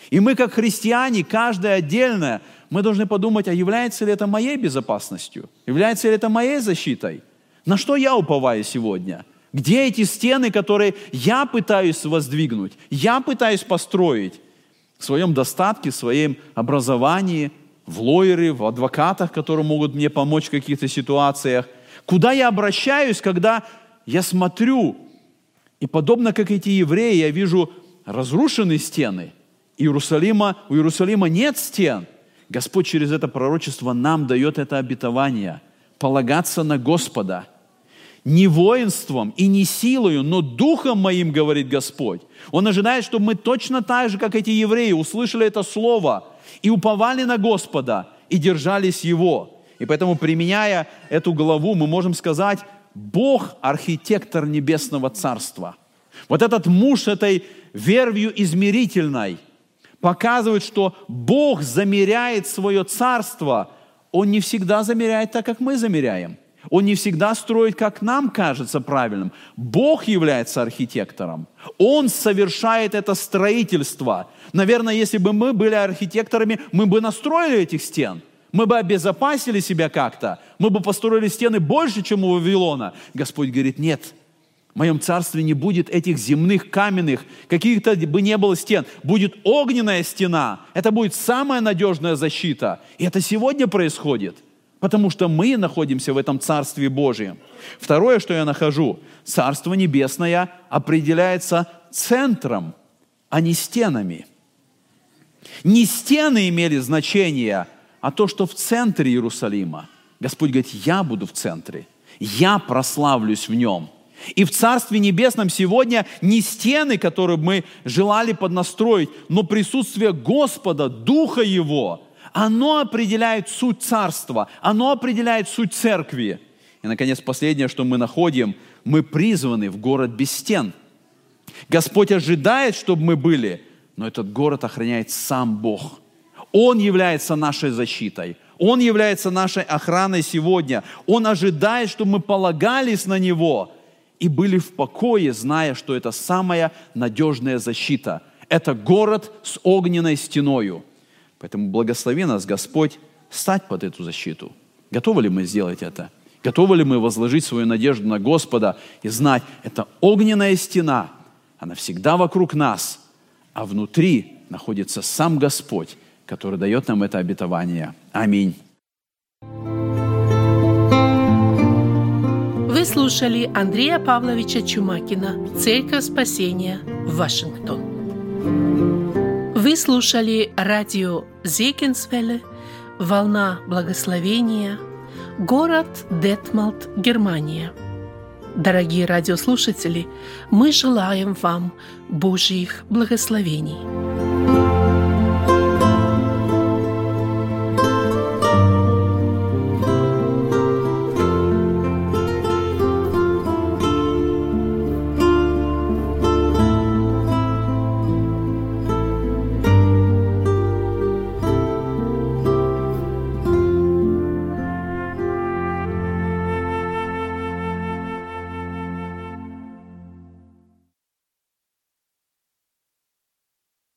И мы, как христиане, каждое отдельное, мы должны подумать, а является ли это моей безопасностью? Является ли это моей защитой? На что я уповаю сегодня? Где эти стены, которые я пытаюсь воздвигнуть, я пытаюсь построить в своем достатке, в своем образовании – в лоере, в адвокатах, которые могут мне помочь в каких-то ситуациях. Куда я обращаюсь, когда я смотрю, и подобно как эти евреи, я вижу разрушенные стены. Иерусалима, у Иерусалима нет стен. Господь через это пророчество нам дает это обетование – полагаться на Господа. Не воинством и не силою, но духом моим, говорит Господь. Он ожидает, чтобы мы точно так же, как эти евреи, услышали это слово – и уповали на Господа, и держались Его. И поэтому, применяя эту главу, мы можем сказать, Бог – архитектор небесного царства. Вот этот муж этой вервью измерительной показывает, что Бог замеряет свое царство. Он не всегда замеряет так, как мы замеряем – он не всегда строит, как нам кажется правильным. Бог является архитектором. Он совершает это строительство. Наверное, если бы мы были архитекторами, мы бы настроили этих стен. Мы бы обезопасили себя как-то. Мы бы построили стены больше, чем у Вавилона. Господь говорит, нет, в моем царстве не будет этих земных каменных, каких-то бы не было стен. Будет огненная стена. Это будет самая надежная защита. И это сегодня происходит. Потому что мы находимся в этом Царстве Божьем. Второе, что я нахожу, Царство Небесное определяется центром, а не стенами. Не стены имели значение, а то, что в центре Иерусалима. Господь говорит, я буду в центре, я прославлюсь в нем. И в Царстве Небесном сегодня не стены, которые мы желали поднастроить, но присутствие Господа, Духа Его – оно определяет суть царства, оно определяет суть церкви. И, наконец, последнее, что мы находим, мы призваны в город без стен. Господь ожидает, чтобы мы были, но этот город охраняет сам Бог. Он является нашей защитой. Он является нашей охраной сегодня. Он ожидает, чтобы мы полагались на Него и были в покое, зная, что это самая надежная защита. Это город с огненной стеною. Поэтому благослови нас, Господь, стать под эту защиту. Готовы ли мы сделать это? Готовы ли мы возложить свою надежду на Господа и знать, это огненная стена, она всегда вокруг нас, а внутри находится сам Господь, который дает нам это обетование. Аминь. слушали Андрея Павловича Чумакина «Церковь спасения. Вашингтон». Вы слушали радио Зекинсвелле «Волна благословения», город Детмалт, Германия. Дорогие радиослушатели, мы желаем вам Божьих благословений.